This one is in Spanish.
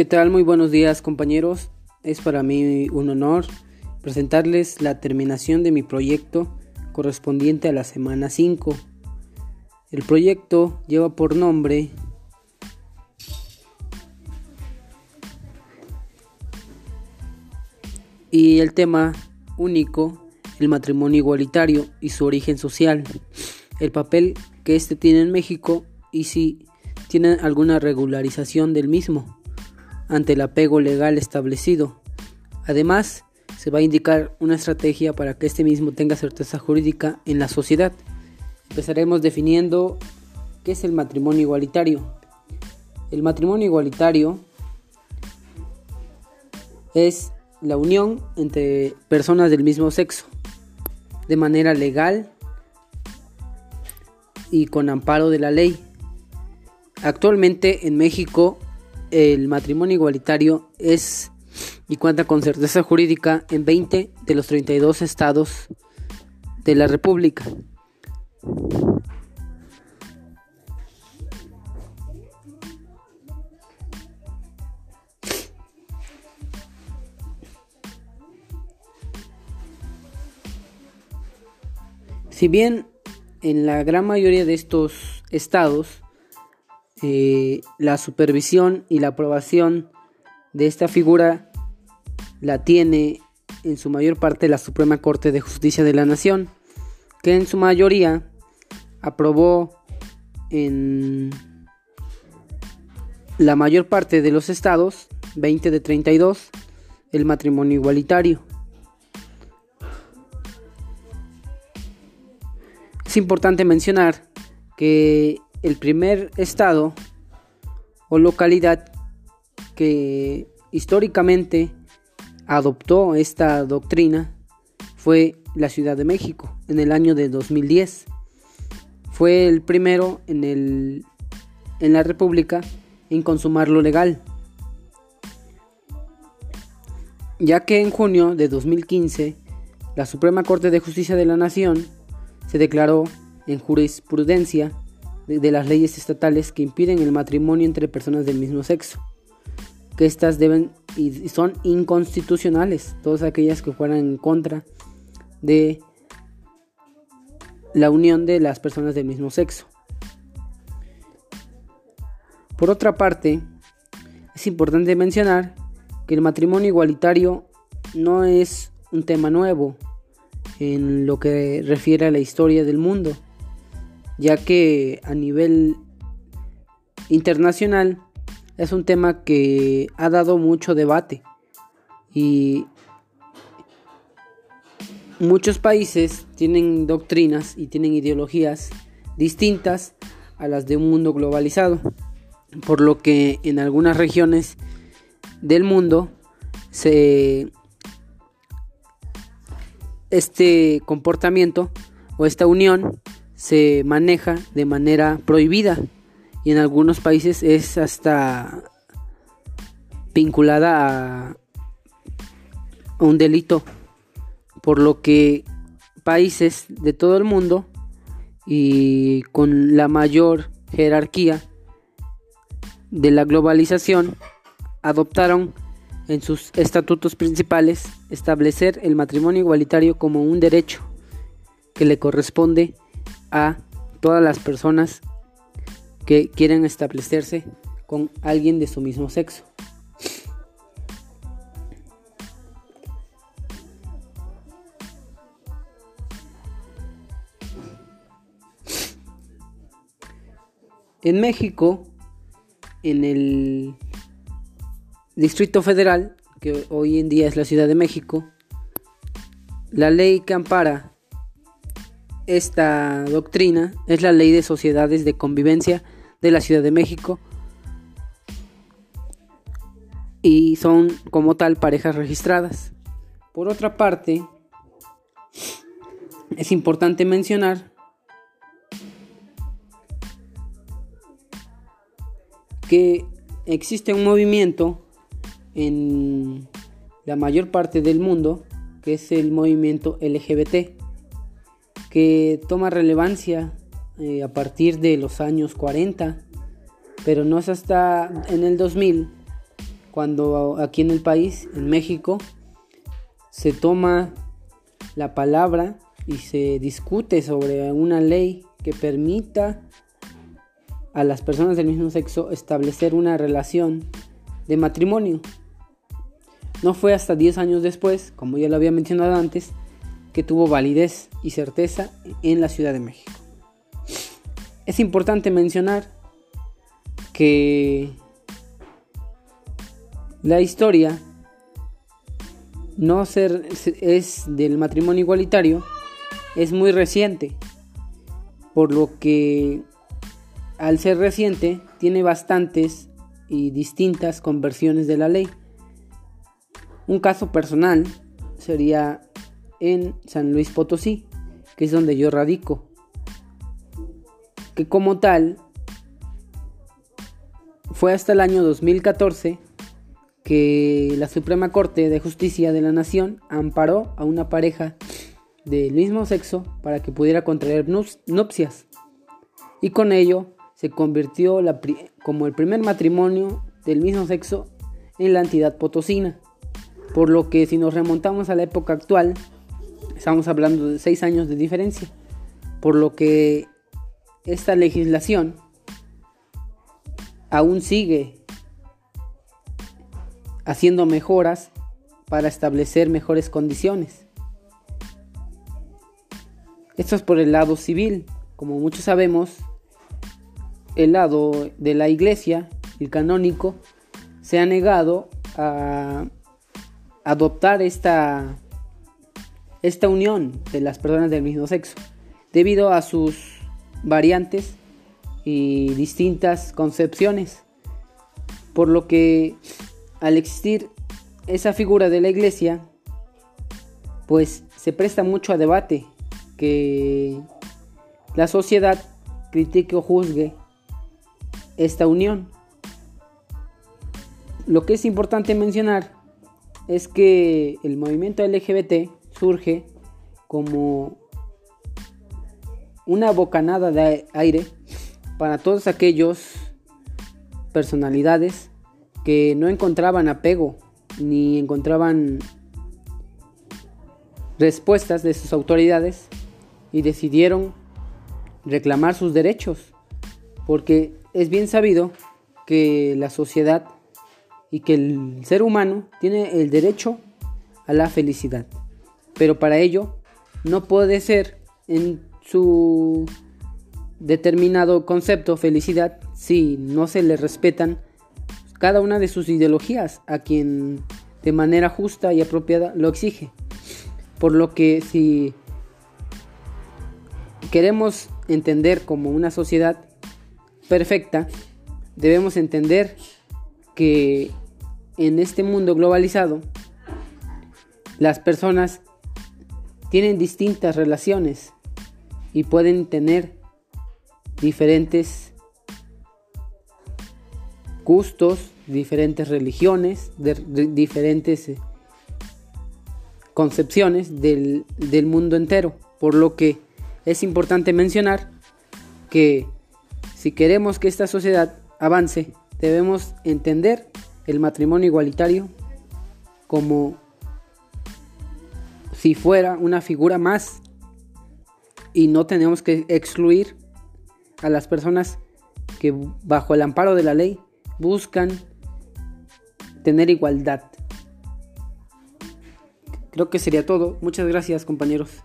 ¿Qué tal? Muy buenos días compañeros. Es para mí un honor presentarles la terminación de mi proyecto correspondiente a la semana 5. El proyecto lleva por nombre y el tema único, el matrimonio igualitario y su origen social, el papel que éste tiene en México y si tiene alguna regularización del mismo ante el apego legal establecido. Además, se va a indicar una estrategia para que este mismo tenga certeza jurídica en la sociedad. Empezaremos definiendo qué es el matrimonio igualitario. El matrimonio igualitario es la unión entre personas del mismo sexo de manera legal y con amparo de la ley. Actualmente en México el matrimonio igualitario es y cuenta con certeza jurídica en 20 de los 32 estados de la República. Si bien en la gran mayoría de estos estados eh, la supervisión y la aprobación de esta figura la tiene en su mayor parte la Suprema Corte de Justicia de la Nación, que en su mayoría aprobó en la mayor parte de los estados, 20 de 32, el matrimonio igualitario. Es importante mencionar que el primer estado o localidad que históricamente adoptó esta doctrina fue la Ciudad de México en el año de 2010. Fue el primero en, el, en la República en consumar lo legal, ya que en junio de 2015 la Suprema Corte de Justicia de la Nación se declaró en jurisprudencia de, las leyes estatales que impiden el matrimonio entre personas del mismo sexo. Que estas deben y son inconstitucionales, todas aquellas que fueran en contra de la unión de las personas del mismo sexo. Por otra parte, es importante mencionar que el matrimonio igualitario no es un tema nuevo en lo que refiere a la historia del mundo ya que a nivel internacional es un tema que ha dado mucho debate. Y muchos países tienen doctrinas y tienen ideologías distintas a las de un mundo globalizado, por lo que en algunas regiones del mundo se este comportamiento o esta unión se maneja de manera prohibida. Y en algunos países es hasta vinculada a un delito, por lo que países de todo el mundo y con la mayor jerarquía de la globalización adoptaron en sus estatutos principales establecer el matrimonio igualitario como un derecho que le corresponde a todas las personas que quieren establecerse con alguien de su mismo sexo. En México, en el Distrito Federal, que hoy en día es la Ciudad de México, la ley que ampara esta doctrina es la Ley de Sociedades de Convivencia de la Ciudad de México y son como tal parejas registradas. Por otra parte, es importante mencionar que existe un movimiento en la mayor parte del mundo que es el movimiento LGBT que toma relevancia eh, a partir de los años 40, pero no es hasta en el 2000 cuando aquí en el país, en México, se toma la palabra y se discute sobre una ley que permita a las personas del mismo sexo establecer una relación de matrimonio. No fue hasta 10 años después, como ya lo había mencionado antes, que tuvo validez y certeza en la Ciudad de México. Es importante mencionar que la historia no ser, es del matrimonio igualitario es muy reciente, por lo que al ser reciente tiene bastantes y distintas conversiones de la ley. Un caso personal sería en San Luis Potosí, que es donde yo radico, que como tal fue hasta el año 2014 que la Suprema Corte de Justicia de la Nación amparó a una pareja del mismo sexo para que pudiera contraer nupcias y con ello se convirtió como el primer matrimonio del mismo sexo en la entidad potosina. Por lo que si nos remontamos a la época actual, estamos hablando de seis años de diferencia. Por lo que esta legislación aún sigue haciendo mejoras para establecer mejores condiciones. Esto es por el lado civil. Como muchos sabemos, el lado de la iglesia, el canónico, se ha negado a adoptar esta, esta unión de las personas del mismo sexo, debido a sus variantes y distintas concepciones. Por lo que al existir esa figura de la iglesia, pues se presta mucho a debate que la sociedad critique o juzgue esta unión. Lo que es importante mencionar es que el movimiento LGBT surge como una bocanada de aire para todos aquellos personalidades que no encontraban apego ni encontraban respuestas de sus autoridades y decidieron reclamar sus derechos, porque es bien sabido que la sociedad y que el ser humano tiene el derecho a la felicidad, pero para ello no puede ser en su determinado concepto felicidad si no se le respetan cada una de sus ideologías a quien de manera justa y apropiada lo exige. Por lo que si queremos entender como una sociedad perfecta, debemos entender que en este mundo globalizado las personas tienen distintas relaciones y pueden tener diferentes gustos, diferentes religiones, diferentes eh, concepciones del, del mundo entero. Por lo que es importante mencionar que si queremos que esta sociedad avance, debemos entender el matrimonio igualitario como si fuera una figura más y no tenemos que excluir a las personas que bajo el amparo de la ley buscan tener igualdad. Creo que sería todo. Muchas gracias compañeros.